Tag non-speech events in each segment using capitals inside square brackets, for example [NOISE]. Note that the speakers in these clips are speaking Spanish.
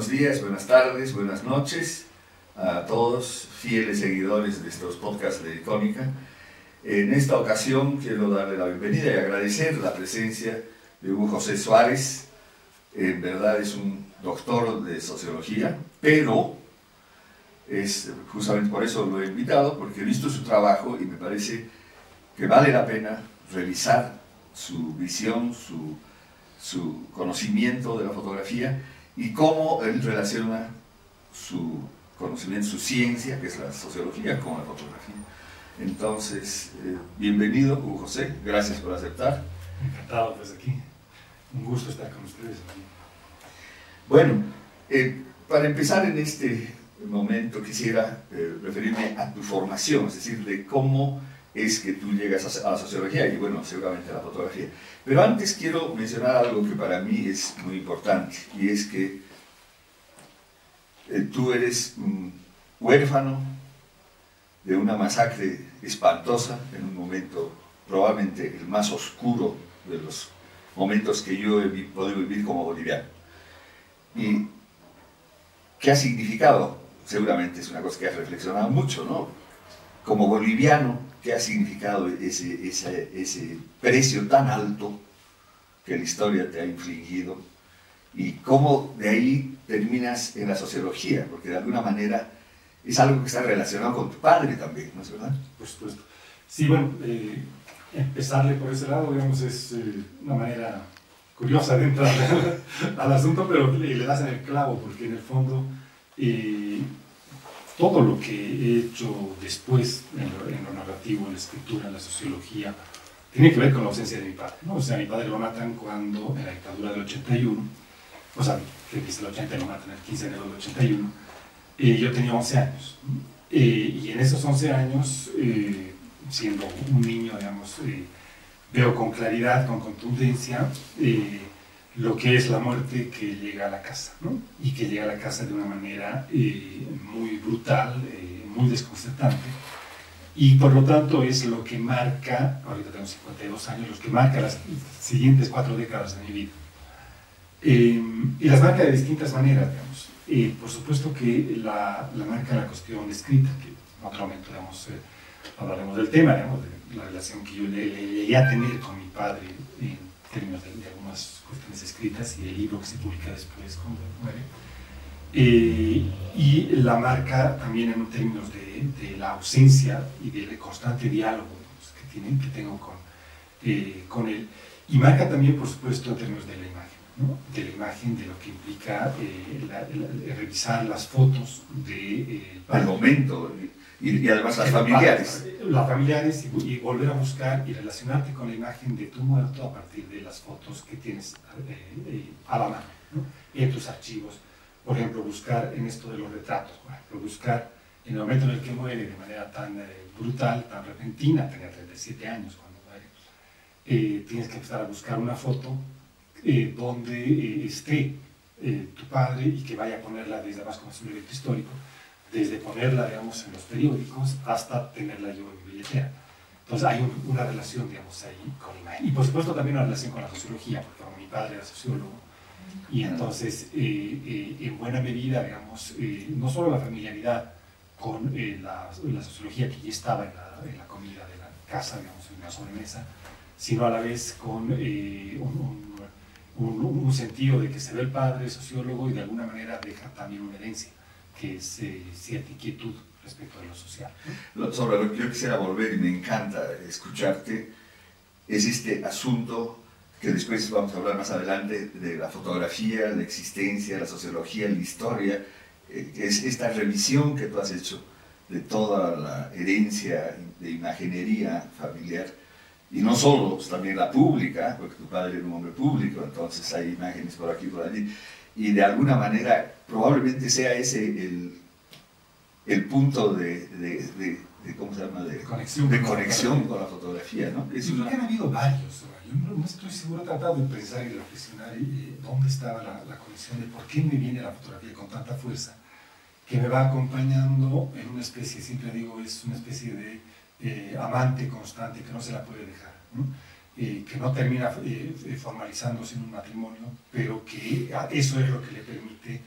buenos días, buenas tardes, buenas noches a todos fieles seguidores de estos podcasts de Icónica. En esta ocasión quiero darle la bienvenida y agradecer la presencia de Hugo José Suárez. En verdad es un doctor de sociología, pero es justamente por eso lo he invitado, porque he visto su trabajo y me parece que vale la pena revisar su visión, su, su conocimiento de la fotografía y cómo él relaciona su conocimiento, su ciencia, que es la sociología, con la fotografía. Entonces, eh, bienvenido, Hugo José, gracias por aceptar. Encantado desde aquí. Un gusto estar con ustedes aquí. Bueno, eh, para empezar en este momento quisiera eh, referirme a tu formación, es decir, de cómo es que tú llegas a la sociología y bueno, seguramente a la fotografía. Pero antes quiero mencionar algo que para mí es muy importante y es que eh, tú eres huérfano de una masacre espantosa en un momento probablemente el más oscuro de los momentos que yo he podido vivir como boliviano. ¿Y qué ha significado? Seguramente es una cosa que has reflexionado mucho, ¿no? Como boliviano, qué ha significado ese, ese, ese, precio tan alto que la historia te ha infligido y cómo de ahí terminas en la sociología, porque de alguna manera es algo que está relacionado con tu padre también, ¿no es verdad? Por supuesto. Sí, bueno, eh, empezarle por ese lado, digamos, es eh, una manera curiosa de entrar [LAUGHS] al asunto, pero le, le, das en el clavo, porque en el fondo eh, todo lo que he hecho después en lo, narrativo, en la escritura, en la sociología, tiene que ver con la ausencia de mi padre. ¿no? O sea, mi padre lo matan cuando, en la dictadura del 81, o sea, que dice el 80 lo matan el 15 de enero del 81, y yo tenía 11 años. y en esos 11 años, eh, siendo un niño, digamos, eh, veo con claridad, con contundencia, eh, lo que es la muerte que llega a la casa, ¿no? Y que llega a la casa de una manera eh, muy brutal, eh, muy desconcertante. Y por lo tanto es lo que marca, ahorita tengo 52 años, lo que marca las siguientes cuatro décadas de mi vida. Eh, y las marca de distintas maneras, digamos. por supuesto que la, la, marca la cuestión escrita, que en otro momento, digamos, hablaremos del tema, digamos, de la relación que yo le, llegué a tener con mi padre términos de, cuestiones escritas y el libro que se publica después cuando muere. Eh, y la marca también en términos de, de, la ausencia y del constante diálogo que, tienen, que tengo con, eh, con él. Y marca también, por supuesto, en términos de la imagen, ¿no? de la imagen, de lo que implica eh, revisar las fotos de... Al momento, y, además las familiares. Las familiares y, volver a buscar y relacionarte con la imagen de tu muerto a partir de las fotos que tienes eh, eh, a la mano, en tus archivos. Por ejemplo, buscar en esto de los retratos, por ejemplo, buscar en el momento en el que muere de manera tan eh, brutal, tan repentina, tenía 37 años cuando muere, tienes que empezar a buscar una foto donde esté tu padre y que vaya a ponerla desde abajo como un histórico desde ponerla, digamos, en los periódicos hasta tenerla yo en mi billetera. Entonces hay una relación, digamos, ahí con la imagen. Y por supuesto también una relación con la sociología, porque mi padre era sociólogo. Y entonces, eh, eh, en buena medida, digamos, eh, no solo la familiaridad con la, la, sociología que ya estaba en la, en la, comida de la casa, digamos, en la sobremesa, sino a la vez con un, un, un, sentido de que se ve el padre sociólogo y de alguna manera deja también una herencia que es eh, cierta inquietud respecto a lo social. Sobre lo que yo quisiera volver y me encanta escucharte es este asunto que después vamos a hablar más adelante de la fotografía, la existencia, la sociología, la historia, eh, es esta revisión que tú has hecho de toda la herencia de imaginería familiar, y no solo, pues, también la pública, porque tu padre era un hombre público, entonces hay imágenes por aquí y por allí, y de alguna manera probablemente sea ese el, el punto de, de, de, ¿cómo se llama? de conexión, de conexión con la fotografía. ¿no? Es una... han habido varios. Yo no estoy seguro, he tratado de pensar y de reflexionar eh, dónde estaba la, la, conexión, de por qué me viene la fotografía con tanta fuerza, que me va acompañando en una especie, siempre digo, es una especie de eh, amante constante que no se la puede dejar. ¿no? Eh, que no termina eh, formalizándose en un matrimonio, pero que eso es lo que le permite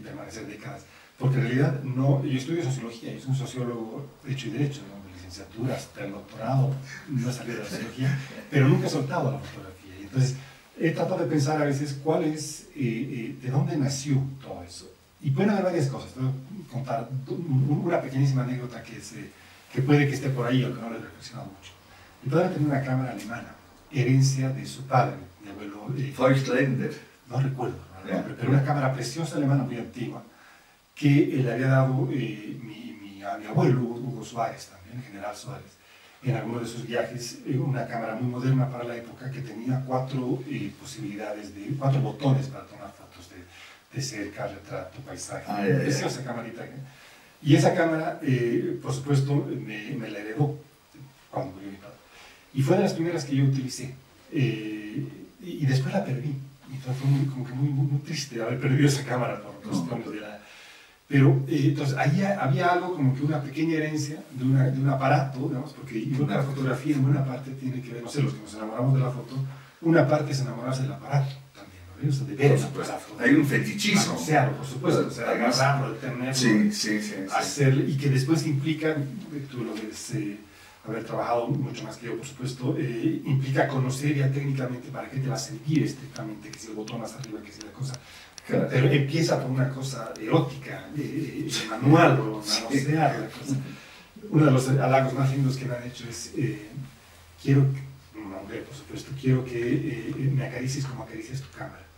permanecer décadas. Porque en realidad no, yo estudio sociología, yo soy un sociólogo hecho y derecho, de licenciatura hasta el doctorado, no he salido de la sociología, pero nunca he soltado la fotografía. Entonces he tratado de pensar a veces cuál es, de dónde nació todo eso. Y pueden haber varias cosas. Voy a contar una pequeñísima anécdota que, se, que puede que esté por ahí o que no le he reflexionado mucho. Mi padre tenía una cámara alemana, herencia de su padre, mi abuelo. Eh, No recuerdo, pero una cámara preciosa alemana muy antigua que le había dado eh, mi, a mi abuelo, Hugo Suárez también, el general Suárez, en alguno de sus viajes, eh, una cámara muy moderna para la época que tenía cuatro eh, posibilidades, de cuatro botones para tomar fotos de de cerca, retrato, paisaje. Ah, Preciosa camarita. Y esa cámara, eh, por supuesto, me, me, la heredó cuando murió mi padre. Y fue de las primeras que yo utilicé. Eh, y, después la perdí. Y fue muy, como que muy, muy, triste haber perdido esa cámara por cuestiones de la... Pero eh, entonces ahí había algo como que una pequeña herencia de, una, de un aparato, digamos, porque yo la fotografía en buena parte tiene que ver, no sé, los que nos enamoramos de la foto, una parte es enamorarse del aparato de ver Hay un fetichismo. por supuesto, o sea, agarrarlo, tenerlo, sí, sí, sí, hacer, y que después implica, tú lo debes eh, haber trabajado mucho más que yo, por supuesto, eh, implica conocer ya técnicamente para qué te va a servir estrictamente, que si el botón más arriba, que si la cosa. Pero empieza por una cosa erótica, eh, manual, o manosear la cosa. Uno de los halagos más lindos que me han hecho es, quiero, una mujer, por supuesto, quiero que me acaricies como acaricias tu cámara.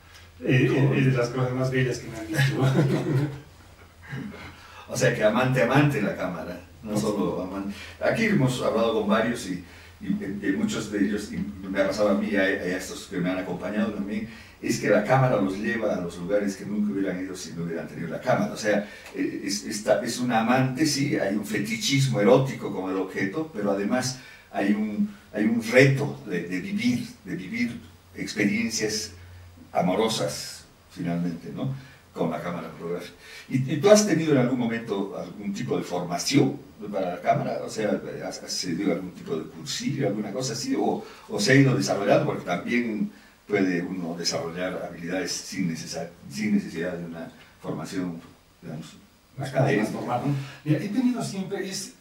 Eh, es de las cosas más bellas que me han dicho. [LAUGHS] o sea que amante, amante la cámara, no solo amante. Aquí hemos hablado con varios y, muchos de ellos, y me ha pasado a mí, a, a, estos que me han acompañado también, es que la cámara los lleva a los lugares que nunca hubieran ido si no hubieran tenido la cámara. O sea, eh, es, es un amante, sí, hay un fetichismo erótico como el objeto, pero además hay un, hay un reto de, de vivir, de vivir experiencias amorosas, finalmente, ¿no? Con la cámara fotográfica. ¿Y, tú has tenido en algún momento algún tipo de formación para la cámara? O sea, ¿has, has algún tipo de cursillo, alguna cosa así? ¿O, o se ha ido desarrollando? Porque también puede uno desarrollar habilidades sin, sin necesidad de una formación, digamos, académica. Mira, he tenido siempre, es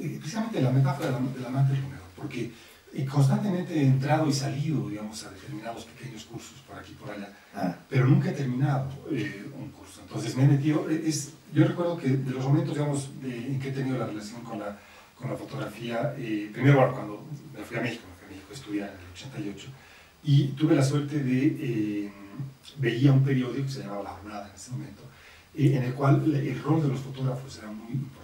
eh, precisamente la metáfora de la, mente porque y constantemente he entrado y salido, digamos, a determinados pequeños cursos por aquí y por allá, ah. pero nunca he terminado eh, un curso. Entonces me he metido, eh, es, yo recuerdo que de los momentos, digamos, en que he tenido la relación con la, con la fotografía, eh, primero cuando me fui a México, me fui a México a estudiar en el 88, y tuve la suerte de, veía un periódico que se llamaba La Jornada en ese momento, en el cual el rol de los fotógrafos era muy importante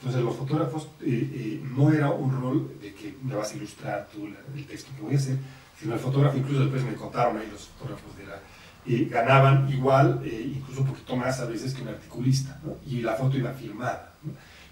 entonces los fotógrafos eh, eh, no era un rol de que me vas a ilustrar tú el texto que voy a hacer, sino el fotógrafo, incluso después me contaron ahí los fotógrafos de la... Eh, ganaban igual, incluso un poquito más a veces que un articulista, y la foto iba filmada.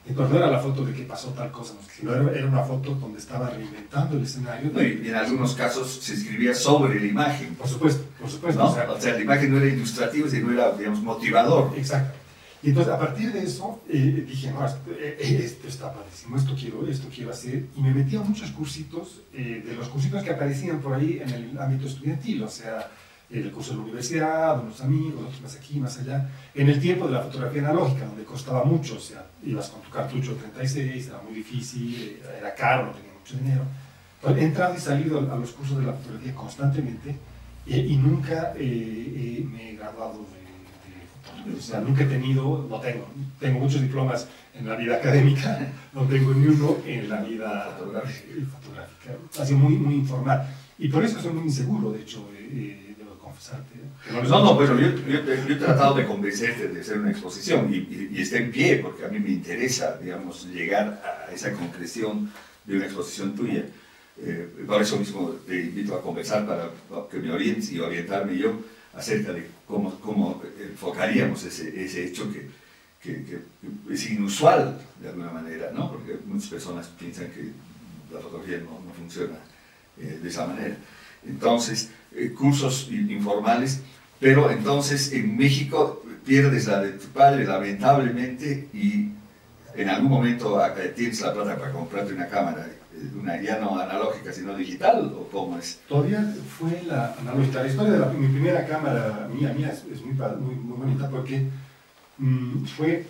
Entonces no era la foto de que pasó tal cosa, sino era, una foto donde estaba reinventando el escenario. y en algunos casos se escribía sobre la imagen. Por supuesto, por supuesto. O, sea, o, sea, la imagen no era ilustrativa, sino era, digamos, motivador. Exacto. Y entonces a partir de eso eh, dije, no, esto, eh, esto, está padrísimo, esto quiero, esto quiero hacer. Y me metí a muchos cursitos, eh, de los cursitos que aparecían por ahí en el ámbito estudiantil, o sea, el curso de la universidad, unos amigos, otros más aquí, más allá. En el tiempo de la fotografía analógica, donde costaba mucho, o sea, ibas con tu cartucho 36, era muy difícil, era caro, no tenía mucho dinero. Entonces, he entrado y salido a los cursos de la fotografía constantemente y nunca me he graduado de o sea, nunca he tenido, no tengo, tengo muchos diplomas en la vida académica, no tengo ni uno en la vida fotográfica. Ha sido muy, muy informal. Y por eso soy muy inseguro, de hecho, eh, eh, debo confesarte. No, no, bueno, yo, yo, he tratado de convencerte de hacer una exposición y, y, está en pie, porque a mí me interesa, digamos, llegar a esa concreción de una exposición tuya. Eh, por eso mismo te invito a conversar para que me orientes y orientarme yo acerca de cómo, cómo enfocaríamos ese, ese hecho que, que, es inusual de alguna manera, ¿no? porque muchas personas piensan que la fotografía no, no funciona eh, de esa manera. Entonces, eh, cursos informales, pero entonces en México pierdes la de tu padre lamentablemente y en algún momento tienes la plata para comprarte una cámara, una ya no analógica, sino digital, o cómo es? Todavía fue la analógica. La historia de mi primera cámara mía, mía es, muy, muy, muy, bonita porque mm, fue,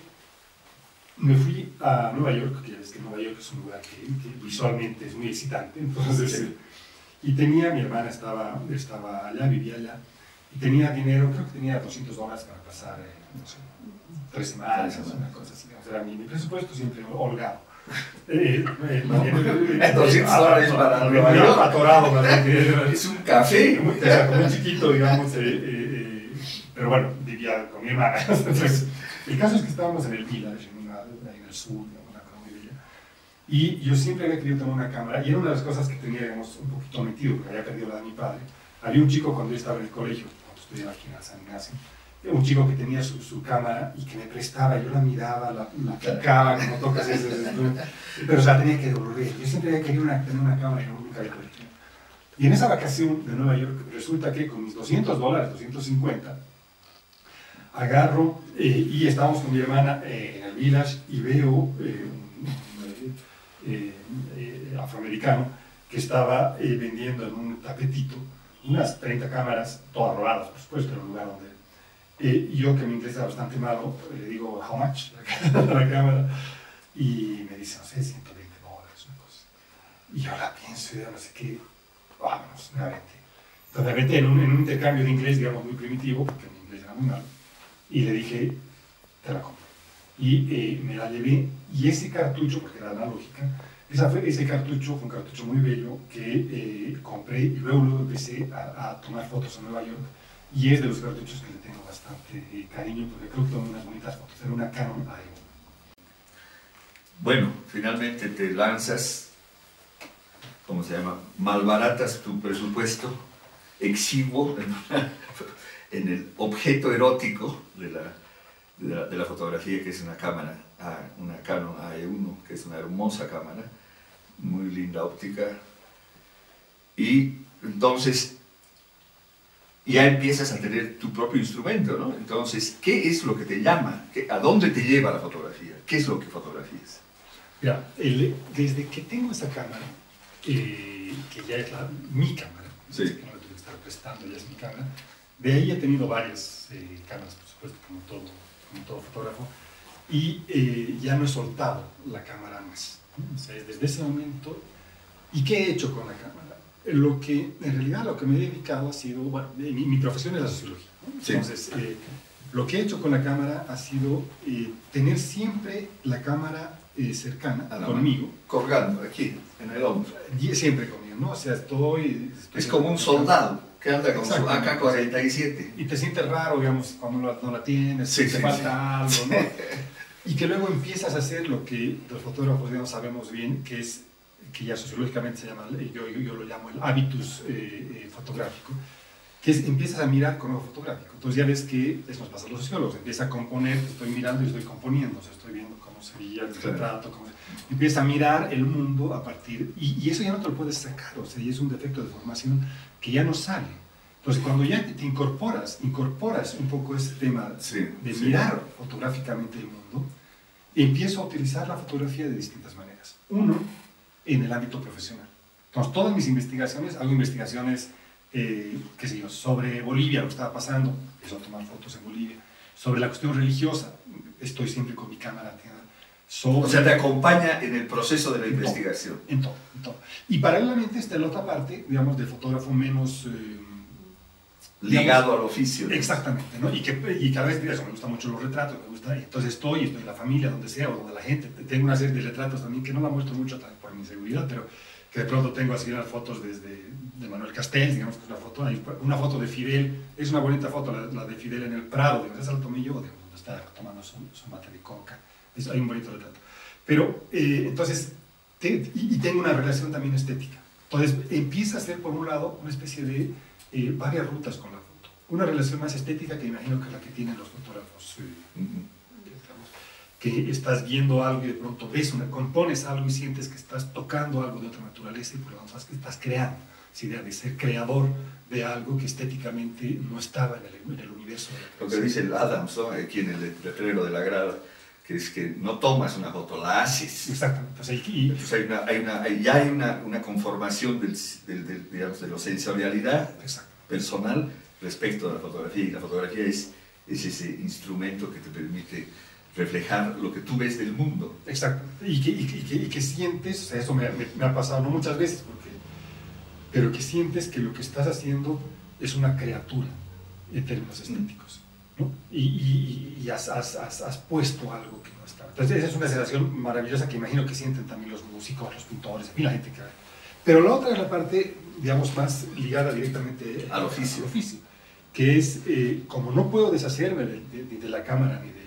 me fui a Nueva York, que es que Nueva York es un lugar que, visualmente es muy excitante, [LAUGHS] entonces, y tenía, mi hermana estaba, estaba allá, vivía allá, y tenía dinero, creo que tenía 200 dólares para pasar, no sé, tres semanas, una cosa así. era mi, presupuesto siempre holgado. Eh, eh, eh, 200 dólares para. Atorado, [LAUGHS] es un café. Muy, muy chiquito, digamos. Eh, eh, pero bueno, vivía con mi hermana. [LAUGHS] Entonces, el caso es que estábamos en el village, en, el sur, una bella. Y yo siempre había querido tomar una cámara, y era una de las cosas que tenía, digamos, un poquito metido, porque había perdido la de mi padre. Había un chico cuando yo estaba en el colegio, cuando estudiaba aquí en San Ignacio, un chico que tenía su, su, cámara y que me prestaba, yo la miraba, la, la picaba, como tocas eso, pero o sea, tenía que devolver. Yo siempre había querido una, tener una cámara y nunca había podido. Y en esa vacación de Nueva York, resulta que con mis 200 dólares, 250, agarro eh, y estábamos con mi hermana eh, en el village y veo eh, un afroamericano que estaba vendiendo en un tapetito unas 30 cámaras, todas robadas, por supuesto, en un lugar donde eh, yo, que inglés era bastante malo, le digo, how much? [LAUGHS] a la cámara. Y me dice, no sé, 120 dólares, una cosa. Y yo la pienso y no sé qué, vámonos, me aventé. Entonces me aventé en un, en un intercambio de inglés, digamos, muy primitivo, porque mi inglés era muy malo. Y le dije, te la compro. Y eh, me la llevé, y ese cartucho, porque era analógica, esa fue, ese cartucho fue un cartucho muy bello que eh, compré y luego, luego empecé a, a tomar fotos en Nueva York y es de los cartuchos que le tengo bastante eh, cariño porque creo que son unas bonitas fotos. Era una Canon A1. Bueno, finalmente te lanzas, ¿cómo se llama? Malbaratas tu presupuesto exiguo en, [LAUGHS] el objeto erótico de la, de la, fotografía, que es una cámara, una Canon AE1, que es una hermosa cámara, muy linda óptica. Y entonces ya empiezas a tener tu propio instrumento, ¿no? Entonces, ¿qué es lo que te llama? ¿A dónde te lleva la fotografía? ¿Qué es lo que fotografías? Mira, desde que tengo esa cámara, eh, que ya es la, mi cámara, sí. que no la tengo que estar prestando, ya es mi cámara, de ahí he tenido varias eh, cámaras, por supuesto, como todo, como todo fotógrafo, y eh, ya no he soltado la cámara más. O sea, desde ese momento, ¿y qué he hecho con la cámara? Lo que, en realidad, lo que me he dedicado ha sido, bueno, mi, profesión es la sociología. Entonces, eh, lo que he hecho con la cámara ha sido eh, tener siempre la cámara eh, cercana conmigo. Colgando aquí, en el hombro. Siempre conmigo, ¿no? O sea, estoy... es como un soldado que anda con su AK-47. Y te sientes raro, digamos, cuando no la tienes, te falta algo, ¿no? [LAUGHS] y que luego empiezas a hacer lo que los fotógrafos ya no sabemos bien, que es que ya sociológicamente se llama, yo, yo, lo llamo el hábitus eh, eh, fotográfico, que es, empiezas a mirar con ojo fotográfico. Entonces ya ves que, eso nos pasa a los sociólogos, empieza a componer, estoy mirando y estoy componiendo, o sea, estoy viendo cómo sería el retrato, cómo, empieza a mirar el mundo a partir, y, y, eso ya no te lo puedes sacar, o sea, y es un defecto de formación que ya no sale. Entonces, cuando ya te incorporas, incorporas un poco ese tema de mirar fotográficamente el mundo, empiezo a utilizar la fotografía de distintas maneras. Uno, en el ámbito profesional. Entonces, todas mis investigaciones, hago investigaciones, eh, qué sé yo, sobre Bolivia, lo que estaba pasando, empiezo a tomar fotos en Bolivia, sobre la cuestión religiosa, estoy siempre con mi cámara. Sobre, o sea, te acompaña en el proceso de la investigación. en todo, en todo. Y paralelamente está la otra parte, digamos, del fotógrafo menos... Eh, ligado al oficio. Exactamente, ¿no? Y, que, y cada vez eso, me gustan mucho los retratos, me gusta, entonces estoy, estoy en la familia, donde sea, o donde la gente, tengo una serie de retratos también que no la muestro mucho por mi seguridad, pero que de pronto tengo así las fotos desde de Manuel Castells, digamos que es una foto, una foto de Fidel, es una bonita foto la, de Fidel en el Prado, digamos, esa la tomé yo, donde está tomando su, su mate de coca, es, hay un bonito retrato. Pero, eh, entonces, y, y tengo una relación también estética. Entonces, empieza a ser, por un lado, una especie de eh, varias rutas con la foto. Una relación más estética que imagino que es la que tienen los fotógrafos. Eh, que estás viendo algo y de pronto ves una, compones algo y sientes que estás tocando algo de otra naturaleza y por lo tanto que estás creando. Esa idea de ser creador de algo que estéticamente no estaba en el, universo. lo que dice el Adams, aquí en el letrero de la grada, que es que no tomas una foto, la haces. Exactamente. Entonces hay una, hay una, ya hay una, una conformación del, del, digamos, de la sensorialidad personal respecto a la fotografía, y la fotografía es, es ese instrumento que te permite reflejar lo que tú ves del mundo. Exacto. Y que, y que, y que sientes, o sea, eso me, me, ha pasado no muchas veces, porque, pero que sientes que lo que estás haciendo es una criatura en términos estéticos. ¿No? Y, y has, has, has, puesto algo que no está. Entonces, esa es una sensación maravillosa que imagino que sienten también los músicos, los pintores, la gente que... Pero la otra es la parte, digamos, más ligada directamente al oficio. Al oficio que es, eh, como no puedo deshacerme de, de la cámara ni de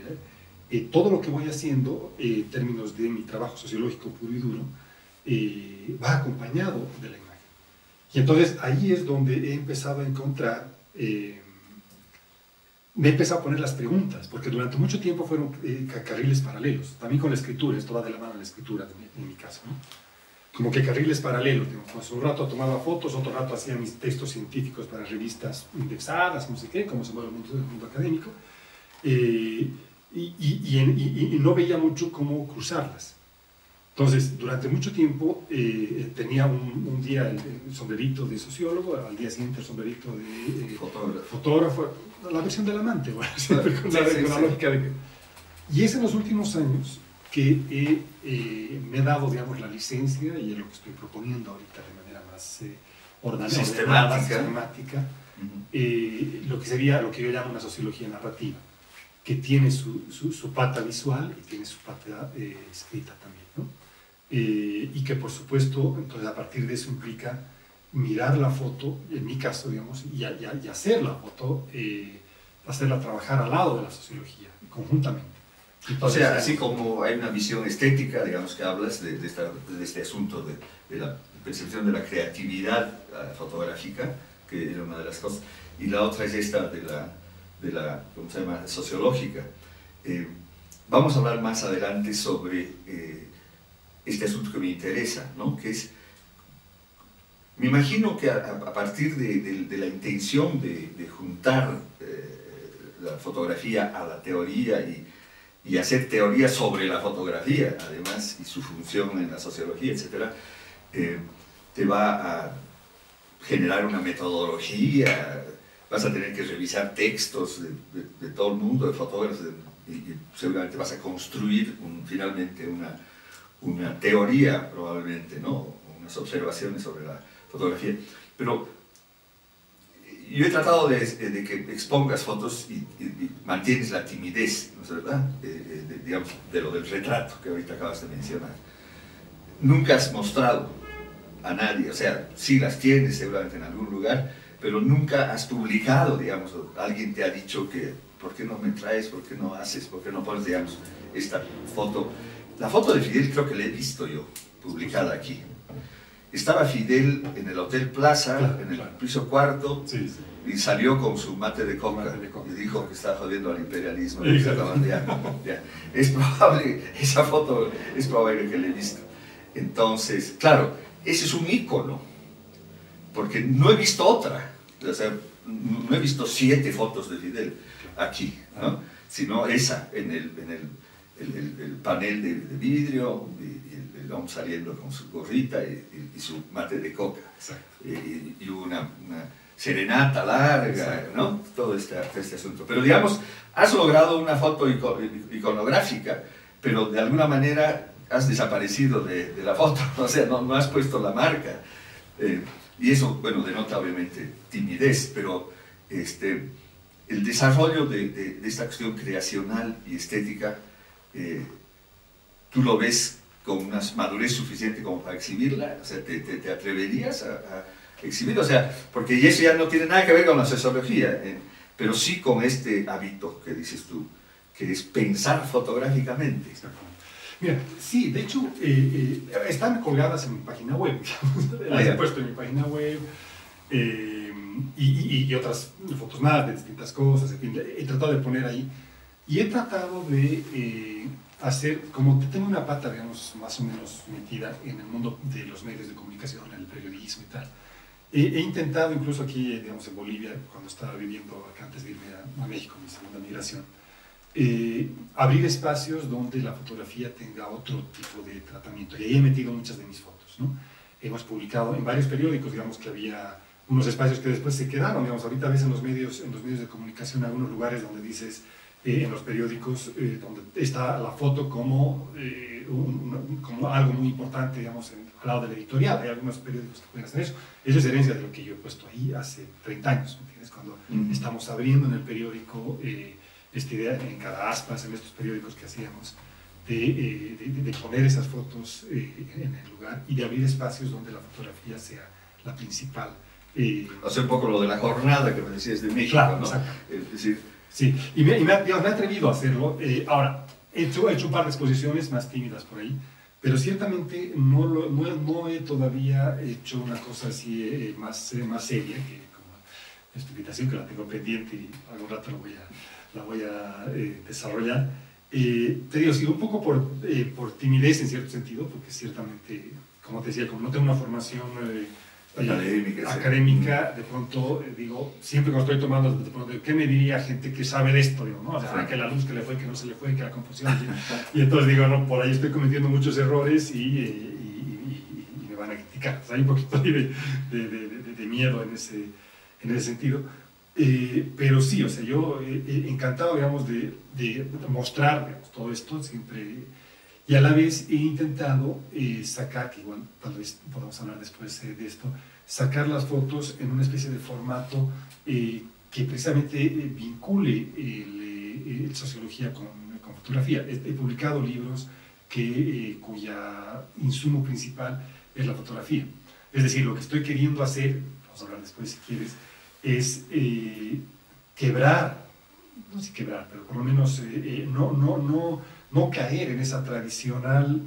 eh, todo lo que voy haciendo, eh, en términos de mi trabajo sociológico puro y duro, eh, va acompañado de la imagen. Y entonces ahí es donde he empezado a encontrar, me he empezado a poner las preguntas, porque durante mucho tiempo fueron carriles paralelos, también con la escritura, esto va de la mano en la escritura en mi caso, ¿no? como que carriles paralelos, pues un rato tomaba fotos, otro rato hacía mis textos científicos para revistas indexadas, no sé qué, como se mueve el mundo, el mundo académico. Eh, y, y, y, no veía mucho cómo cruzarlas. Entonces, durante mucho tiempo eh, tenía un, día el, sombrerito de sociólogo, al día siguiente el sombrerito de eh, fotógrafo. La versión del amante, [LAUGHS] bueno, con, la, lógica de Y es en los últimos años que eh, me he dado, digamos, la licencia, y es lo que estoy proponiendo ahorita de manera más ordenada, sistemática, lo que sería lo que yo llamo una sociología narrativa que tiene su, su, pata visual y tiene su pata eh, escrita también. ¿no? Eh, y que por supuesto, entonces a partir de eso implica mirar la foto, en mi caso, digamos, y, y, hacer la foto, eh, hacerla trabajar al lado de la sociología, conjuntamente. o sea, así como hay una visión estética, digamos, que hablas de, de, de este asunto de, de, la percepción de la creatividad fotográfica, que era una de las cosas, y la otra es esta de la de la ¿cómo se llama? sociológica. Eh, vamos a hablar más adelante sobre eh, este asunto que me interesa, ¿no? que es, me imagino que a, partir de, la intención de, juntar eh, la fotografía a la teoría y, hacer teoría sobre la fotografía, además, y su función en la sociología, etc., te va a generar una metodología vas a tener que revisar textos de, todo el mundo, de fotógrafos, y, seguramente vas a construir finalmente una, una teoría, probablemente, ¿no? unas observaciones sobre la fotografía. Pero yo he tratado de, que expongas fotos y, mantienes la timidez, ¿no es verdad? De, digamos, de lo del retrato que ahorita acabas de mencionar. Nunca has mostrado a nadie, o sea, sí las tienes seguramente en algún lugar, pero nunca has publicado, digamos, alguien te ha dicho que, ¿por qué no me traes? ¿Por qué no haces? ¿Por qué no pones, digamos, esta foto? La foto de Fidel creo que la he visto yo, publicada aquí. Estaba Fidel en el Hotel Plaza, en el piso cuarto, y salió con su mate de coca, y dijo que estaba jodiendo al imperialismo. Es probable, esa foto es probable que la he visto. Entonces, claro, ese es un ícono, porque no he visto otra. No he visto siete fotos de Fidel aquí, ¿no? sino esa en el, en el, el, panel de, vidrio, y, el, hombre saliendo con su gorrita y, su mate de coca, y, una, serenata larga, ¿no? todo este, este, asunto. Pero digamos, has logrado una foto iconográfica, pero de alguna manera has desaparecido de, la foto, [LAUGHS] o sea, no, no has puesto la marca. Eh, y eso, bueno, denota obviamente timidez, pero este, el desarrollo de, de, esta cuestión creacional y estética, eh, tú lo ves con una madurez suficiente como para exhibirla, o sea, te, te, atreverías a, a, exhibirla, o sea, porque eso ya no tiene nada que ver con la sociología, eh, pero sí con este hábito que dices tú, que es pensar fotográficamente. Mira, sí, de hecho, eh, eh, están colgadas en mi página web, [LAUGHS] las he puesto en mi página web, eh, y, otras fotos más de distintas cosas, en fin, he tratado de poner ahí, y he tratado de hacer, como tengo una pata, digamos, más o menos metida en el mundo de los medios de comunicación, en el periodismo y tal, he intentado incluso aquí, digamos, en Bolivia, cuando estaba viviendo acá antes de irme a, a México, mi segunda migración, eh, abrir espacios donde la fotografía tenga otro tipo de tratamiento. Y ahí he metido muchas de mis fotos. ¿no? Hemos publicado en varios periódicos, digamos que había unos espacios que después se quedaron, digamos, ahorita ves en los medios, en los medios de comunicación algunos lugares donde dices, eh, en los periódicos, eh, donde está la foto como, como algo muy importante, digamos, al lado del editorial. Hay algunos periódicos que pueden hacer eso. Eso es herencia de lo que yo he puesto ahí hace 30 años, ¿entiendes? Cuando estamos abriendo en el periódico esta idea en cada aspas, en estos periódicos que hacíamos, de, eh, de, poner esas fotos eh, en el lugar y de abrir espacios donde la fotografía sea la principal. Eh, Hace un poco lo de la jornada que me decías de México, claro, ¿no? Es decir, sí, y me, y me, he atrevido a hacerlo. ahora, he hecho, he hecho un par de exposiciones más tímidas por ahí, pero ciertamente no, lo, no, no, he todavía hecho una cosa así más, más seria, que como esta invitación que la tengo pendiente y algún rato lo voy a la voy a eh, desarrollar. Eh, te digo, sí, un poco por, eh, por, timidez en cierto sentido, porque ciertamente, como te decía, como no tengo una formación académica, académica de pronto digo, siempre cuando estoy tomando, de pronto, ¿qué me diría gente que sabe de esto? Digo, ¿no? O sea, que la luz que le fue, que no se le fue, que la confusión. y, entonces digo, no, por ahí estoy cometiendo muchos errores y, y, y me van a criticar. O sea, hay un poquito de, de, de, de miedo en ese, en ese sentido. Eh, pero sí, o sea, yo eh, eh, encantado, digamos, de, de mostrar todo esto siempre. Y a la vez he intentado sacar, que igual tal vez podamos hablar después de esto, sacar las fotos en una especie de formato que precisamente vincule el, sociología con, con fotografía. He, publicado libros que, cuya insumo principal es la fotografía. Es decir, lo que estoy queriendo hacer, vamos a hablar después si quieres, es eh, quebrar, no sé quebrar, pero por lo menos eh, eh, no, no, no, no caer en esa tradicional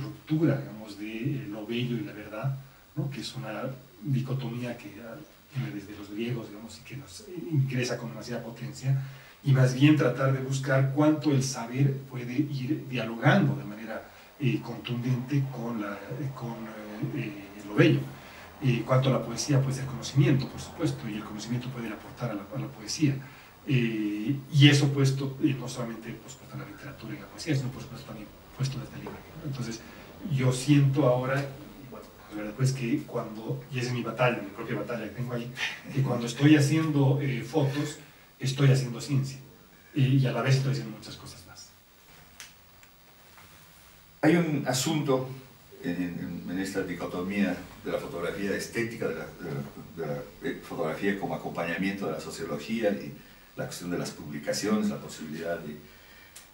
ruptura, digamos, de lo bello y la verdad, ¿no? que es una dicotomía que viene desde los griegos, digamos, y que nos ingresa con demasiada potencia, y más bien tratar de buscar cuánto el saber puede ir dialogando de manera contundente con, con lo bello y cuanto la poesía puede ser conocimiento, por supuesto, y el conocimiento puede aportar a la, poesía. Eh, y eso puesto, y no solamente pues, puesto en la literatura y la poesía, sino por supuesto también puesto desde el libro. Entonces, yo siento ahora, bueno, pues que cuando, y esa es mi batalla, mi propia batalla que tengo ahí, que cuando estoy haciendo eh, fotos, estoy haciendo ciencia. Y, a la vez estoy haciendo muchas cosas más. Hay un asunto en, en esta dicotomía de la fotografía estética, de la, eh, fotografía como acompañamiento de la sociología y la cuestión de las publicaciones, la posibilidad de,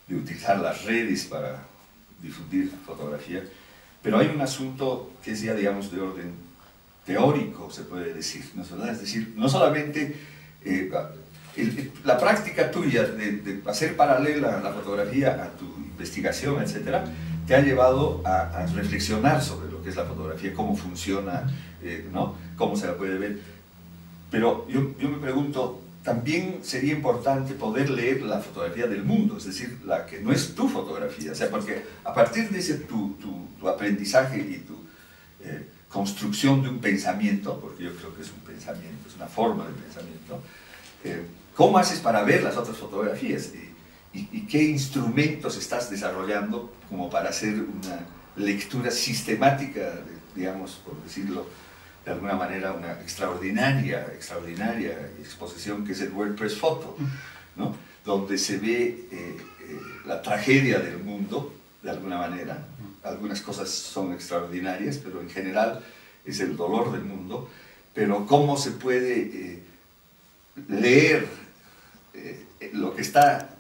de utilizar las redes para difundir fotografía. Pero hay un asunto que es ya, digamos, de orden teórico, se puede decir, ¿no es verdad? Es decir, no solamente eh, la práctica tuya de, de, hacer paralela la fotografía a tu investigación, etcétera, te ha llevado a, a reflexionar sobre lo que es la fotografía, cómo funciona, eh, ¿no? cómo se la puede ver. Pero yo, yo, me pregunto, también sería importante poder leer la fotografía del mundo, es decir, la que no es tu fotografía, o sea, porque a partir de ese tu, aprendizaje y tu eh, construcción de un pensamiento, porque yo creo que es un pensamiento, es una forma de pensamiento, eh, ¿cómo haces para ver las otras fotografías? y, qué instrumentos estás desarrollando como para hacer una lectura sistemática, digamos, por decirlo de alguna manera, una extraordinaria, extraordinaria exposición que es el WordPress Photo, ¿no? donde se ve eh, eh, la tragedia del mundo, de alguna manera. Algunas cosas son extraordinarias, pero en general es el dolor del mundo. Pero cómo se puede eh, leer lo que está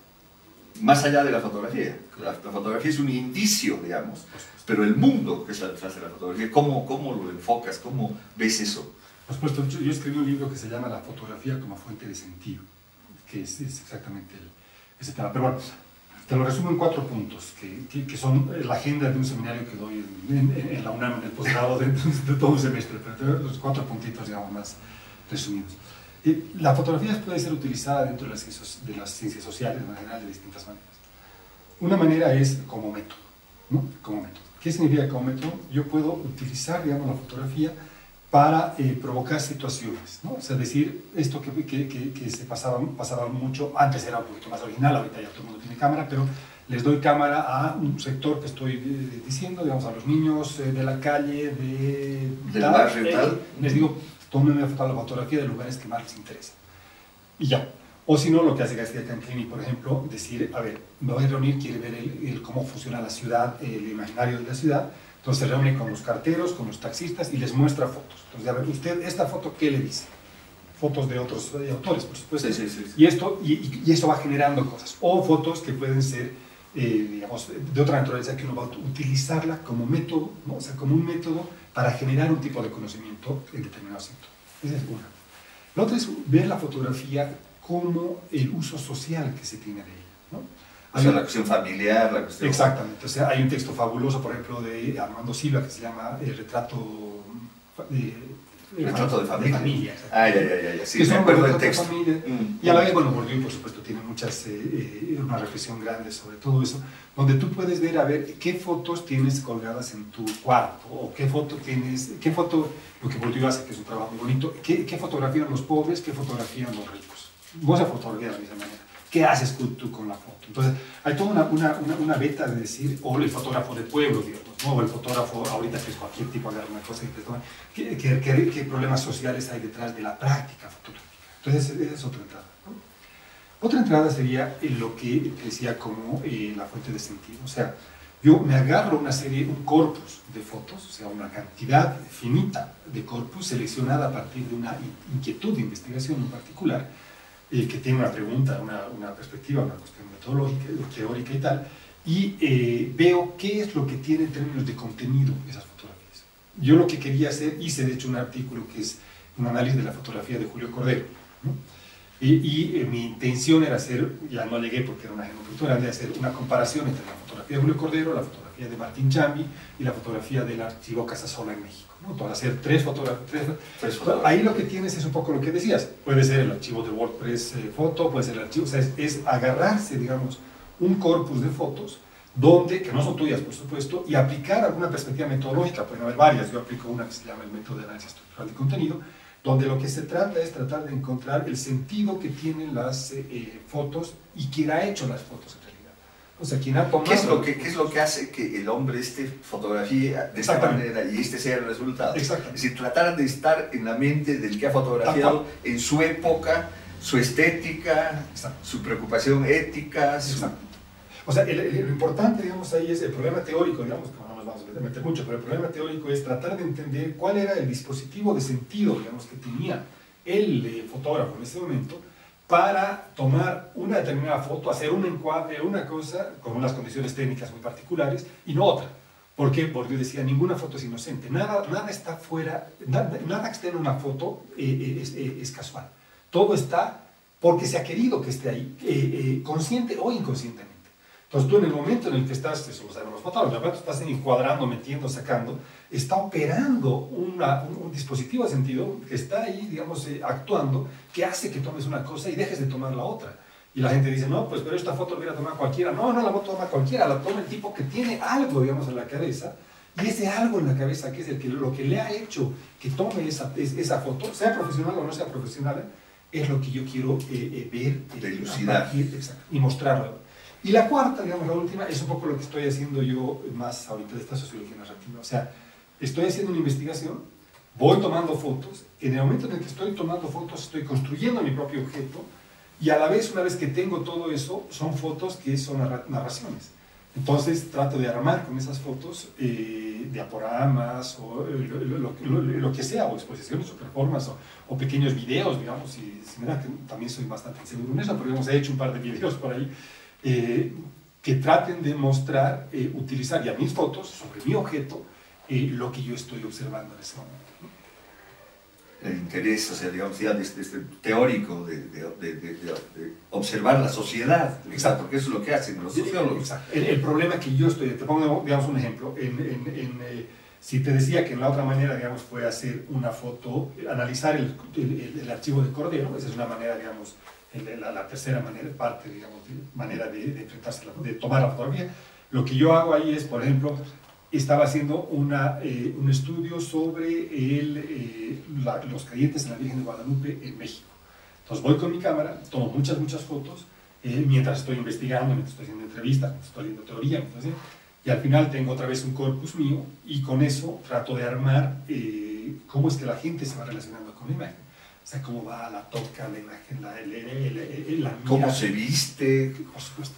más allá de la fotografía. La, fotografía es un indicio, digamos, pero el mundo que está detrás de la fotografía, ¿cómo, cómo lo enfocas? ¿Cómo ves eso? Por supuesto, yo, escribí un libro que se llama La fotografía como fuente de sentido, que es, exactamente ese tema. Pero bueno, te lo resumo en cuatro puntos, que, que, son la agenda de un seminario que doy en, la UNAM, en el posgrado de, [LAUGHS] de, todo un semestre, pero los cuatro puntitos, digamos, más resumidos. La fotografía puede ser utilizada dentro de las, ciencias, de las ciencias sociales en general de distintas maneras. Una manera es como método, ¿no? Como método. ¿Qué significa como método? Yo puedo utilizar, digamos, la fotografía para eh, provocar situaciones, ¿no? O sea, decir esto que, que, que, se pasaba, pasaba mucho, antes era un poquito más original, ahorita ya todo el mundo tiene cámara, pero les doy cámara a un sector que estoy eh, diciendo, digamos, a los niños eh, de la calle, de... Del barrio tal. Les digo, la fotografía de lugares que más les interesa. Y ya. O si no, lo que hace García Canclini, por ejemplo, decir, a ver, me voy a reunir, quiere ver el, cómo funciona la ciudad, el imaginario de la ciudad, entonces se reúne con los carteros, con los taxistas y les muestra fotos. Entonces, a ver, usted, esta foto, ¿qué le dice? Fotos de otros autores, por supuesto. Sí, sí, sí. Y, esto, y, y, eso va generando cosas. O fotos que pueden ser, eh, digamos, de otra naturaleza, que uno va a utilizarla como método, ¿no? o sea, como un método para generar un tipo de conocimiento en determinado sector. Esa es una. La otra es ver la fotografía como el uso social que se tiene de ella. ¿no? O sea, la cuestión familiar, la cuestión... Exactamente. O sea, hay un texto fabuloso, por ejemplo, de Armando Silva que se llama El retrato... De, retrato de familia. De familia ya, ya, ya, sí, me acuerdo del texto. Mm. Y a la vez, bueno, Bourdieu, por supuesto, tiene muchas, eh, eh, una reflexión grande sobre todo eso, donde tú puedes ver, a ver, qué fotos tienes colgadas en tu cuarto, o qué foto tienes, qué foto, lo que Bourdieu hace, que es un trabajo muy bonito, qué, qué fotografían los pobres, qué fotografían los ricos. Vos a fotografiar de misma manera. ¿Qué haces tú con la foto? Entonces, hay toda una, una, una, beta de decir, o el fotógrafo de pueblo, digamos, ¿no? o el fotógrafo, ahorita que es cualquier tipo, de una cosa ¿qué, qué, qué, problemas sociales hay detrás de la práctica fotográfica? Entonces, esa es otra entrada. Otra entrada sería lo que decía como eh, la fuente de sentido. O sea, yo me agarro una serie, un corpus de fotos, o sea, una cantidad finita de corpus seleccionada a partir de una inquietud de investigación en particular, eh, que tiene una pregunta, una, una, perspectiva, una cuestión metodológica, teórica y tal, y eh, veo qué es lo que tiene en términos de contenido esas fotografías. Yo lo que quería hacer, hice de hecho un artículo que es un análisis de la fotografía de Julio Cordero, y, y eh, mi intención era hacer, ya no llegué porque era una agenda de hacer una comparación entre la fotografía de Julio Cordero, la fotografía de Martín Chambi y la fotografía del archivo Casasola en México. ¿No? hacer tres fotografías. Ahí lo que tienes es un poco lo que decías. Puede ser el archivo de WordPress eh, foto, puede ser el archivo, o sea, es, agarrarse, digamos, un corpus de fotos donde, que no son tuyas, por supuesto, y aplicar alguna perspectiva metodológica. Pueden haber varias. Yo aplico una que se llama el método de análisis estructural de contenido, donde lo que se trata es tratar de encontrar el sentido que tienen las eh, eh, fotos y quién ha hecho las fotos o sea, ¿quién ha tomado... ¿Qué es, lo que, ¿Qué es lo que hace que el hombre esté fotografía de esta manera y este sea el resultado? Exactamente. Es decir, tratar de estar en la mente del que ha fotografiado en su época, su estética, su preocupación ética. O sea, lo importante, digamos, ahí es el problema teórico, digamos, que no nos vamos a meter mucho, pero el problema teórico es tratar de entender cuál era el dispositivo de sentido, digamos, que tenía el eh, fotógrafo en ese momento para tomar una determinada foto, hacer un encuadre, una cosa, con unas condiciones técnicas muy particulares, y no otra. ¿Por qué? Porque decía, ninguna foto es inocente, nada, nada está fuera, nada, que esté en una foto eh, eh, eh, es, casual. Todo está porque se ha querido que esté ahí, consciente o inconscientemente. Entonces tú en el momento en el que estás, eso lo saben los fotógrafos, estás encuadrando, metiendo, sacando, está operando un, dispositivo de sentido que está ahí, digamos, eh, actuando, que hace que tomes una cosa y dejes de tomar la otra. Y la gente dice, no, pues pero esta foto la hubiera tomado cualquiera. No, no la va a tomar cualquiera, la toma el tipo que tiene algo, digamos, en la cabeza. Y ese algo en la cabeza, que es el que, lo que le ha hecho que tome esa, esa foto, sea profesional o no sea profesional, es lo que yo quiero eh, eh, ver, y mostrarlo. Y la cuarta, digamos, la última, es un poco lo que estoy haciendo yo más ahorita de esta sociología narrativa. O sea, estoy haciendo una investigación, voy tomando fotos, en el momento en el que estoy tomando fotos estoy construyendo mi propio objeto y a la vez, una vez que tengo todo eso, son fotos que son narraciones. Entonces trato de armar con esas fotos eh, diaporamas o eh, lo, que sea, o exposiciones o performances o, pequeños videos, digamos, y si me da que también soy bastante seguro en eso, pero digamos, he hecho un par de videos por ahí eh, que traten de mostrar, utilizar ya mis fotos sobre mi objeto y lo que yo estoy observando en ese momento. El interés, o sea, digamos, ya este, este teórico de, observar la sociedad, exacto, porque eso es lo que hacen los sociólogos. El, problema que yo estoy, te pongo, digamos, un ejemplo, en, en, eh, si te decía que la otra manera, digamos, fue hacer una foto, analizar el, el, archivo de Cordero, esa es una manera, digamos, la, la, tercera manera, parte, digamos, de, manera de, enfrentarse, de tomar la fotografía. Lo que yo hago ahí es, por ejemplo, estaba haciendo una, eh, un estudio sobre el, eh, los creyentes en la Virgen de Guadalupe en México. Entonces voy con mi cámara, tomo muchas, muchas fotos, eh, mientras estoy investigando, mientras estoy haciendo entrevistas, mientras estoy leyendo teoría, y al final tengo otra vez un corpus mío y con eso trato de armar cómo es que la gente se va relacionando con la imagen. O sea, cómo va la toca, la imagen, la, la, Cómo se viste,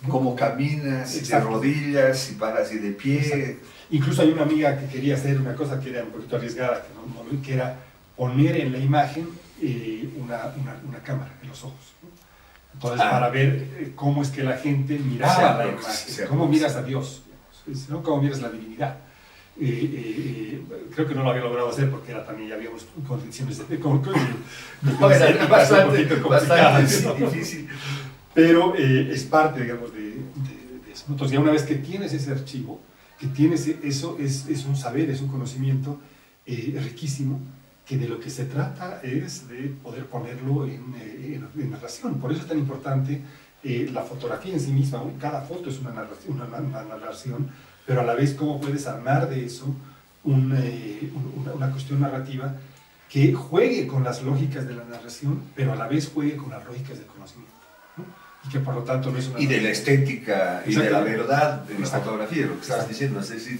cómo caminas, de rodillas, y paras y de pie. Incluso hay una amiga que quería hacer una cosa que era un poquito arriesgada, que, era poner en la imagen eh, una, una, cámara en los ojos. Entonces, ah. para ver eh, cómo es que la gente miraba la imagen, cómo miras a Dios, ¿no? cómo miras la divinidad. Eh, creo que no lo había logrado hacer porque era también ya habíamos condiciones de, con, [LAUGHS] bastante, bastante difícil. Pero es parte, digamos, de, de, eso. Entonces, ya una vez que tienes ese archivo, que tienes eso es, es un saber, es un conocimiento eh, riquísimo, que de lo que se trata es de poder ponerlo en, eh, en, narración. Por eso es tan importante eh, la fotografía en sí misma. Cada foto es una narración, una, narración pero a la vez cómo puedes armar de eso una, una cuestión narrativa que juegue con las lógicas de la narración, pero a la vez juegue con las lógicas del conocimiento y que por lo tanto no es una... Y de la estética y de la verdad de la fotografía, lo que estás diciendo, es decir,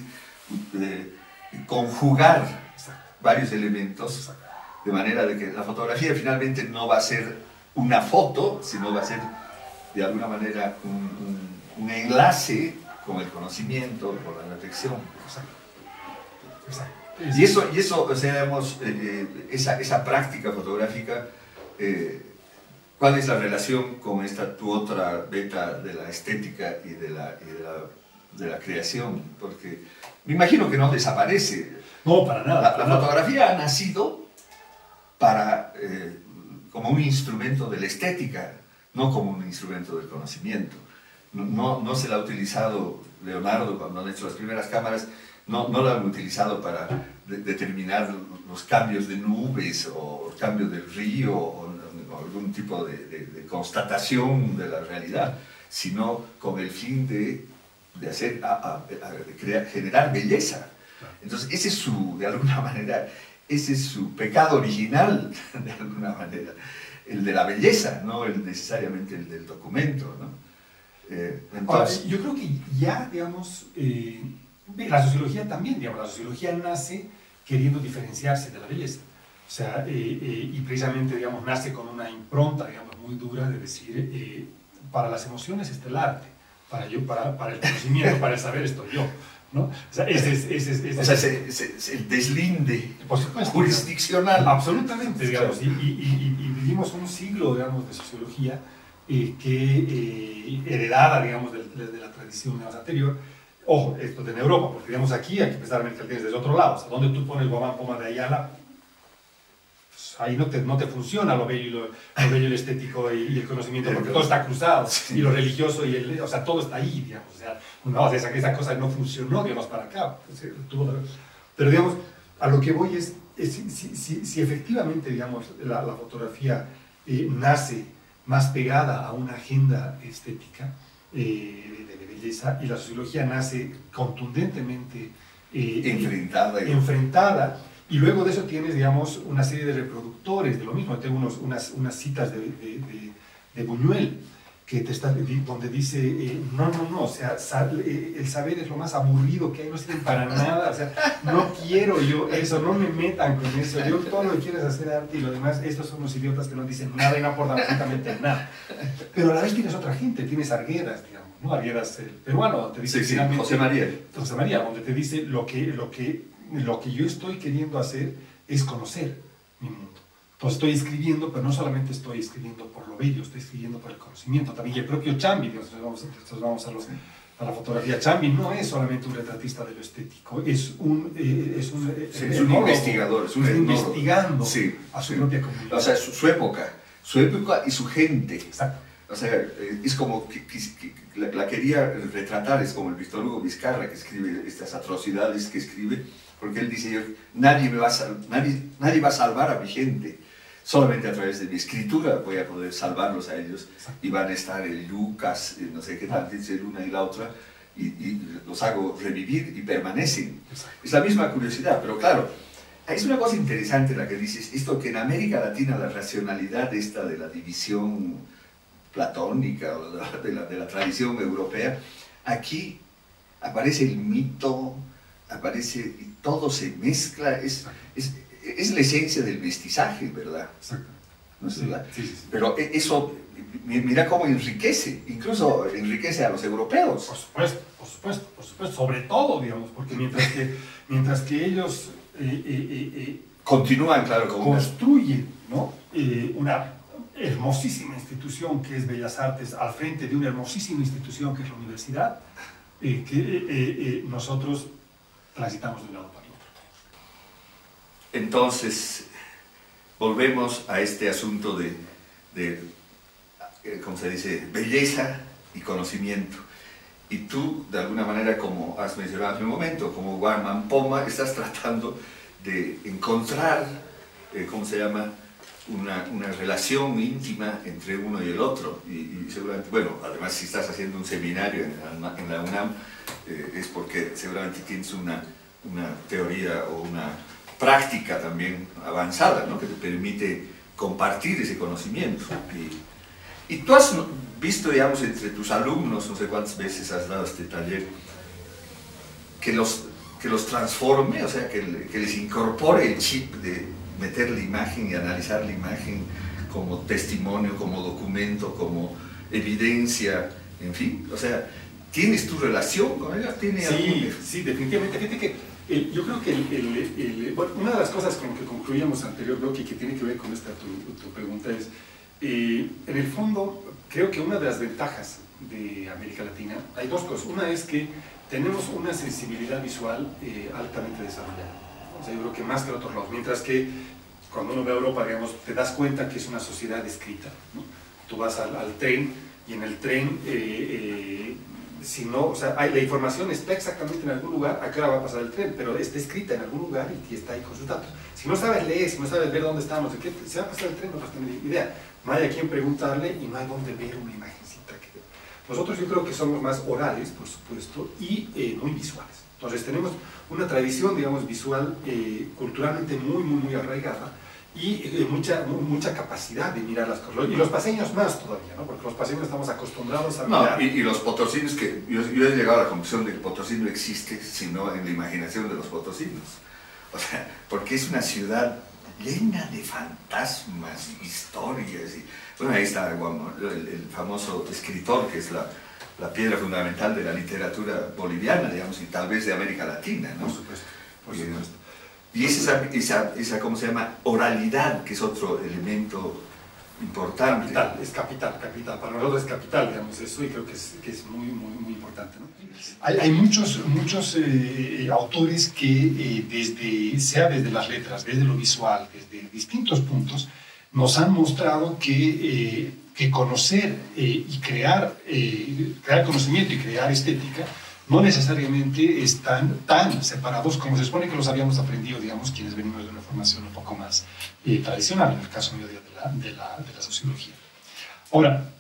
conjugar varios elementos de manera de que la fotografía finalmente no va a ser una foto, sino va a ser de alguna manera un, enlace con el conocimiento, con la reflexión. Y eso, y eso o sea, digamos, eh, eh, esa, esa, práctica fotográfica eh, ¿Cuál es la relación con esta tu otra beta de la estética y de la, de la, creación? Porque me imagino que no desaparece. No, para nada. La, fotografía ha nacido para, eh, como un instrumento de la estética, no como un instrumento del conocimiento. No, no, se la ha utilizado Leonardo cuando han hecho las primeras cámaras, no, no la han utilizado para determinar los cambios de nubes o cambios del río o algún tipo de, constatación de la realidad, sino con el fin de, de hacer, crear, generar belleza. Entonces, ese es su, de alguna [LAUGHS] manera, ese es su pecado original, de alguna manera, el de la belleza, no el, necesariamente el del documento. ¿no? Eh, entonces, yo creo que ya, digamos, eh, la sociología también, digamos, la sociología nace queriendo diferenciarse de la belleza. O sea, eh, eh, y precisamente, digamos, nace con una impronta, digamos, muy dura de decir, eh, para las emociones está el arte, para, yo, para, para el conocimiento, para el saber estoy yo. ¿no? O sea, ese es, ese es, o sea, el deslinde jurisdiccional. Absolutamente, digamos, y, y, y, vivimos un siglo, digamos, de sociología que heredada, digamos, de, de, la tradición anterior, ojo, esto de en Europa, porque digamos aquí hay que ver que tienes desde otro lado, o sea, donde tú pones Guamán Poma de Ayala, ahí no te, no te funciona lo bello y lo, bello, el estético y, el conocimiento, porque todo está cruzado, y lo religioso y el, o sea, todo está ahí, digamos, o sea, no, esa, esa cosa no funcionó, digamos, para acá, pero digamos, a lo que voy es, si, si, si, efectivamente, digamos, la, la fotografía eh, nace más pegada a una agenda estética eh, de, belleza y la sociología nace contundentemente eh, enfrentada, enfrentada y luego de eso tienes, digamos, una serie de reproductores de lo mismo. Tengo unos, unas, unas citas de, de, de, Buñuel que te está, donde dice, eh, no, no, no, o sea, eh, el saber es lo más aburrido que hay, no sirve para nada, o sea, no quiero yo eso, no me metan con eso, yo todo lo que quiero es hacer arte y lo demás, estos son los idiotas que no dicen nada y no aportan absolutamente nada. Pero a la vez tienes otra gente, tienes Arguedas, digamos, ¿no? Arguedas, el peruano, te dice sí, sí, José María. José María, donde te dice lo que, lo que lo que yo estoy queriendo hacer es conocer mi mundo. Entonces estoy escribiendo, pero no solamente estoy escribiendo por lo bello, estoy escribiendo por el conocimiento. También el propio Chambi, entonces vamos, vamos a, la fotografía. Chambi no es solamente un retratista de lo estético, es un, eh, es un, es un investigador, es un investigando a su propia comunidad. O sea, su, época, su época y su gente. Exacto. O sea, eh, es como que, la, quería retratar, es como el Víctor Hugo Vizcarra que escribe estas atrocidades que escribe porque él dice, nadie, me va a, nadie, nadie va a salvar a mi gente, solamente a través de mi escritura voy a poder salvarlos a ellos y van a estar en Lucas, no sé qué tal, dice una y la otra, y, los hago revivir y permanecen. Es la misma curiosidad, pero claro, es una cosa interesante la que dices, esto que en América Latina la racionalidad esta de la división platónica o de la, de la tradición europea, aquí aparece el mito, aparece y todo se mezcla, es, es, es la esencia del mestizaje, ¿verdad? Exacto. ¿No es verdad? Sí, sí, Pero e, eso, mira cómo enriquece, incluso enriquece a los europeos. Por supuesto, por supuesto, por supuesto, sobre todo, digamos, porque mientras que, mientras que ellos eh, eh, eh, continúan, claro, construyen ¿no? una hermosísima institución que es Bellas Artes al frente de una hermosísima institución que es la universidad, que nosotros transitamos de un lado para. Entonces, volvemos a este asunto de, de ¿cómo se dice?, belleza y conocimiento. Y tú, de alguna manera, como has mencionado hace un momento, como Guarman Poma, estás tratando de encontrar, eh, ¿cómo se llama?, una, una, relación íntima entre uno y el otro. Y, seguramente, bueno, además si estás haciendo un seminario en la, en la UNAM, eh, es porque seguramente tienes una, una teoría o una práctica también avanzada, ¿no? que te permite compartir ese conocimiento. Y, y tú has visto, digamos, entre tus alumnos, no sé cuántas veces has dado este taller, que los, que los transforme, o sea, que, que les incorpore el chip de meter la imagen y analizar la imagen como testimonio, como documento, como evidencia, en fin, o sea, ¿tienes tu relación con ella? ¿Tiene sí, sí, definitivamente. Fíjate que eh, yo creo que el, bueno, una de las cosas con que concluíamos anterior bloque y que tiene que ver con esta tu, tu pregunta es, eh, en el fondo, creo que una de las ventajas de América Latina, hay dos cosas. Una es que tenemos una sensibilidad visual eh, altamente desarrollada. O sea, yo creo que más que en otros lados. Mientras que cuando uno ve a Europa, digamos, te das cuenta que es una sociedad escrita. ¿no? Tú vas al, al, tren y en el tren, eh, si no, o sea, hay, la información está exactamente en algún lugar, a qué hora va a pasar el tren, pero está escrita en algún lugar y, está ahí con sus datos. Si no sabes leer, si no sabes ver dónde estamos, de qué se va a pasar el tren, no vas a tener idea no hay a quien preguntarle y no hay dónde ver una imagencita. Que... Nosotros yo creo que somos más orales, por supuesto, y eh, muy visuales. Entonces tenemos una tradición, digamos, visual eh, culturalmente muy, muy, muy arraigada y mucha, mucha capacidad de mirar las cosas. Y los paseños más todavía, ¿no? Porque los paseños estamos acostumbrados a mirar. No, y, los potosinos, que yo, yo, he llegado a la conclusión de que Potosí no existe sino en la imaginación de los potosinos. O sea, porque es una ciudad llena de fantasmas, historias. Y, bueno, ahí está el, famoso escritor, que es la, la, piedra fundamental de la literatura boliviana, digamos, y tal vez de América Latina, ¿no? Por supuesto, por supuesto. Y, es esa, esa, esa, ¿cómo se llama? Oralidad, que es otro elemento importante. Capital, es capital, capital. Para nosotros es capital, digamos, eso, y creo que es, que es muy, muy, muy importante. ¿no? Hay, hay, muchos, muchos eh, autores que, eh, desde, sea desde las letras, desde lo visual, desde distintos puntos, nos han mostrado que, eh, que conocer y crear, crear conocimiento y crear estética no necesariamente están tan separados como se supone que los habíamos aprendido, digamos, quienes venimos de una formación un poco más tradicional, en el caso mío de la, de la, sociología. Ahora,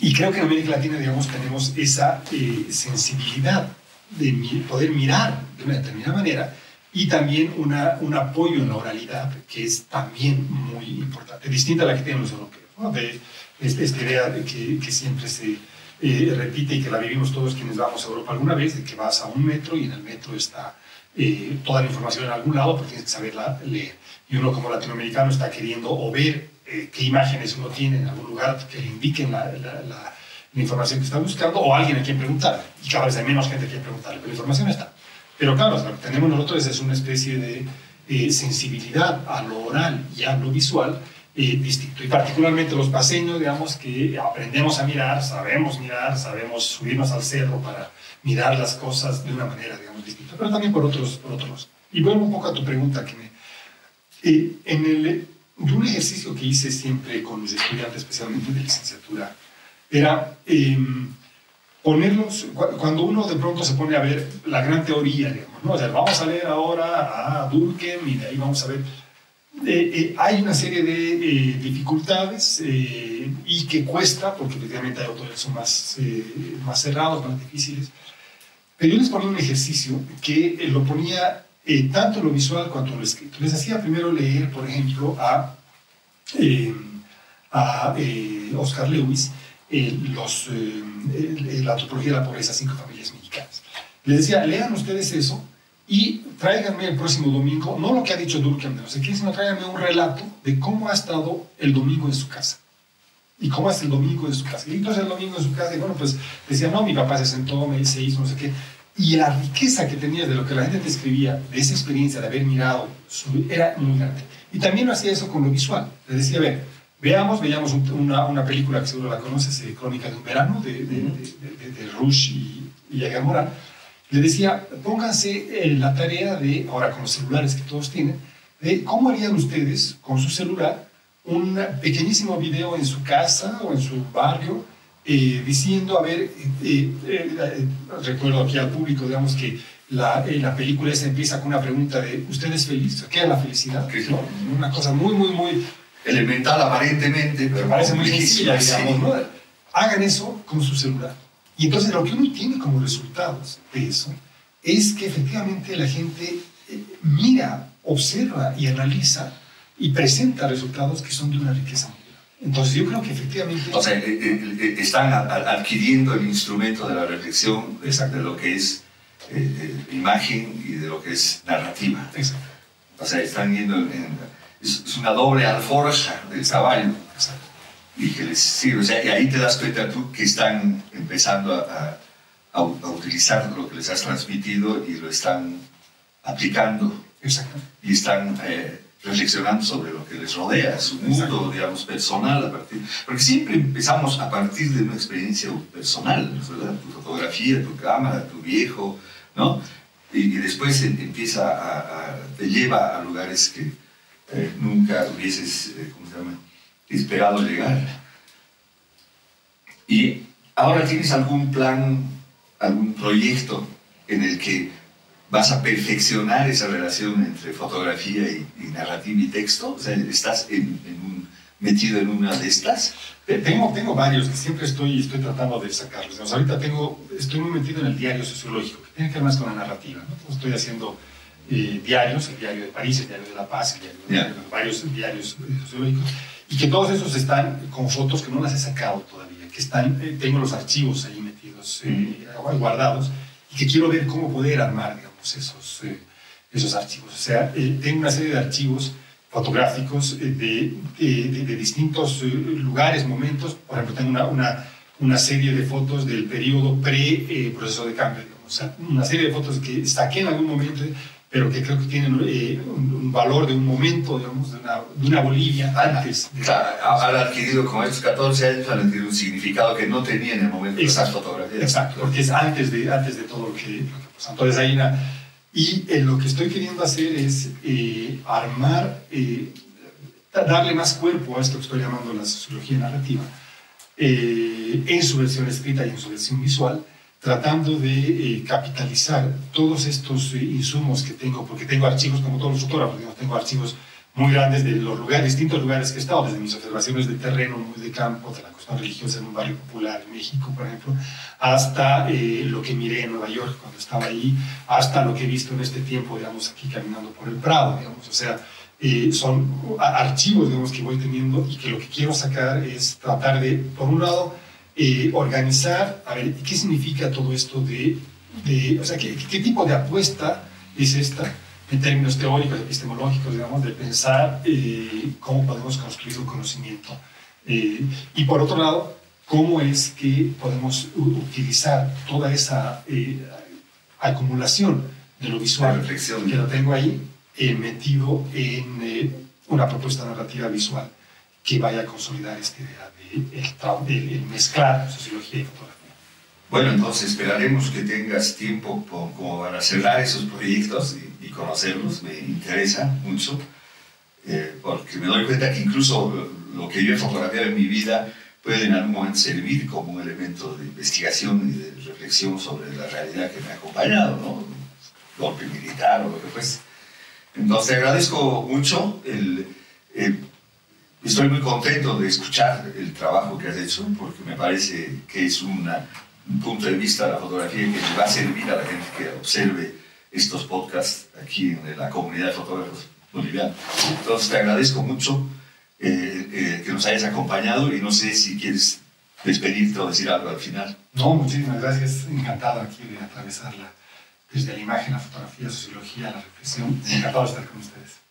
y creo que en América Latina, digamos, tenemos esa eh, sensibilidad de poder mirar de una determinada manera y también una, un apoyo en la oralidad que es también muy importante, distinta a la que tienen los europeos, ¿no? de esta idea de que siempre se eh, repite y que la vivimos todos quienes vamos a Europa alguna vez, de que vas a un metro y en el metro está eh, toda la información en algún lado, porque tienes que saberla leer. Y uno como latinoamericano está queriendo o ver eh, qué imágenes uno tiene en algún lugar que le indiquen la, la, información que está buscando o alguien a quien preguntar. Y cada vez hay menos gente a quien preguntarle, pero la información está. Pero claro, lo que tenemos nosotros es una especie de eh, sensibilidad a lo oral y a lo visual eh, distinto. Y particularmente los paseños, digamos, que aprendemos a mirar, sabemos mirar, sabemos subirnos al cerro para mirar las cosas de una manera, digamos, distinta, pero también por otros, por otros. Y vuelvo un poco a tu pregunta, que me, en el un ejercicio que hice siempre con mis estudiantes, especialmente de licenciatura, era em, ponerlos, cuando uno de pronto se pone a ver la gran teoría, digamos, ¿no? o sea, vamos a leer ahora a Durkheim y de ahí vamos a ver, eh, eh, hay una serie de eh, dificultades y que cuesta, porque efectivamente hay autores son más, más cerrados, más difíciles, Pero yo les ponía un ejercicio que eh, lo ponía eh, tanto lo visual cuanto lo escrito. Les hacía primero leer, por ejemplo, a, eh, a Oscar Lewis los, la antropología de la pobreza, cinco familias mexicanas. Les decía, lean ustedes eso y tráiganme el próximo domingo, no lo que ha dicho Durkheim no sé qué, sino tráiganme un relato de cómo ha estado el domingo en su casa. Y cómo es el domingo en su casa. Y entonces el domingo en su casa, y bueno, pues decía, no, mi papá se sentó, me se hizo, no sé qué. Y la riqueza que tenía de lo que la gente describía, de esa experiencia de haber mirado, era muy grande. Y también lo hacía eso con lo visual. Le decía, veamos, veamos una, una película que seguro la conoces, eh, Crónica de un verano, de, de, de, Rush y, y Morán le decía, pónganse en la tarea de, ahora con los celulares que todos tienen, de cómo harían ustedes con su celular un pequeñísimo video en su casa o en su barrio eh, diciendo, a ver, eh, eh, recuerdo aquí al público, digamos que la, la película esa empieza con una pregunta de, ¿usted es feliz? ¿Qué es la felicidad? Una cosa muy, muy, muy... Elemental aparentemente, pero parece muy sencilla, digamos. Hagan eso con su celular. Y entonces lo que uno tiene como resultados de eso es que efectivamente la gente eh, mira, observa y analiza y presenta resultados que son de una riqueza muy Entonces yo creo que efectivamente... O sea, eh, eh, están adquiriendo el instrumento de la reflexión de lo que es imagen y de lo que es narrativa. Exacto. O sea, están yendo en, es, una doble alforja del caballo. Exacto y que les sirve. O sea, y ahí te das cuenta tú que están empezando a, a, utilizar lo que les has transmitido y lo están aplicando. Exacto. Y están eh, reflexionando sobre lo que les rodea, su mundo, digamos, personal. A partir, porque siempre empezamos a partir de una experiencia personal, ¿verdad? Tu fotografía, tu cámara, tu viejo, ¿no? Y, después empieza a, te lleva a lugares que eh, nunca hubieses, eh, ¿cómo se llama? Esperado llegar. Y ahora tienes algún plan, algún proyecto en el que vas a perfeccionar esa relación entre fotografía y, narrativa y texto. O sea, estás en, un, metido en una de estas. Tengo, tengo varios que siempre estoy, estoy tratando de sacarlos. ahorita tengo, estoy muy metido en el diario sociológico, que tiene que ver más con la narrativa. Estoy haciendo eh, diarios, el diario de París, el diario de La Paz, el diario de, varios diarios sociológicos y que todos esos están con fotos que no las he sacado todavía, que están, eh, tengo los archivos ahí metidos, eh, guardados, y que quiero ver cómo poder armar, digamos, esos, eh, esos archivos. O sea, tengo una serie de archivos fotográficos de, de, de, distintos lugares, momentos, por ejemplo, tengo una, una, una serie de fotos del periodo pre-proceso de cambio, digamos, o sea, una serie de fotos que saqué en algún momento pero que creo que tienen eh, un, valor de un momento, digamos, de una, de una Bolivia antes. han adquirido, con estos 14 años, han adquirido un significado que no tenía en el momento de esas fotografías. Exacto, porque es antes de, antes de todo lo que, pasó. Entonces hay una... Y eh, lo que estoy queriendo hacer es eh, armar, darle más cuerpo a esto que estoy llamando la sociología narrativa, en su versión escrita y en su versión visual, tratando de eh, capitalizar todos estos eh, insumos que tengo, porque tengo archivos como todos los fotógrafos, tengo archivos muy grandes de los lugares, distintos lugares que he estado, desde mis observaciones de terreno, muy de campo, de la cuestión religiosa en un barrio popular en México, por ejemplo, hasta eh, lo que miré en Nueva York cuando estaba ahí, hasta lo que he visto en este tiempo, digamos, aquí caminando por el Prado, digamos, o sea, son archivos, digamos, que voy teniendo y que lo que quiero sacar es tratar de, por un lado, eh, organizar, a ver, ¿qué significa todo esto de, de o sea, ¿qué, ¿qué, tipo de apuesta es esta en términos teóricos, epistemológicos, digamos, de pensar eh, cómo podemos construir un conocimiento? Eh, y por otro lado, ¿cómo es que podemos utilizar toda esa acumulación de lo visual que lo tengo ahí metido en una propuesta narrativa visual que vaya a consolidar esta idea el, el, mezclar sociología y fotografía. Bueno, entonces esperaremos que tengas tiempo como para cerrar esos proyectos y, conocerlos. Me interesa mucho, eh, porque me doy cuenta que incluso lo que yo he fotografiado en mi vida puede en algún momento servir como un elemento de investigación y de reflexión sobre la realidad que me ha acompañado, ¿no? golpe militar o lo que fuese. Entonces agradezco mucho el, el Estoy muy contento de escuchar el trabajo que has hecho porque me parece que es una un punto de vista de la fotografía que le va a servir a la gente que observe estos podcasts aquí en la comunidad de fotógrafos bolivianos. Entonces te agradezco mucho eh, eh, que nos hayas acompañado y no sé si quieres despedirte o decir algo al final. No, muchísimas gracias. Encantado aquí de atravesarla desde la imagen, la fotografía, la sociología, la reflexión. Encantado de estar con usted.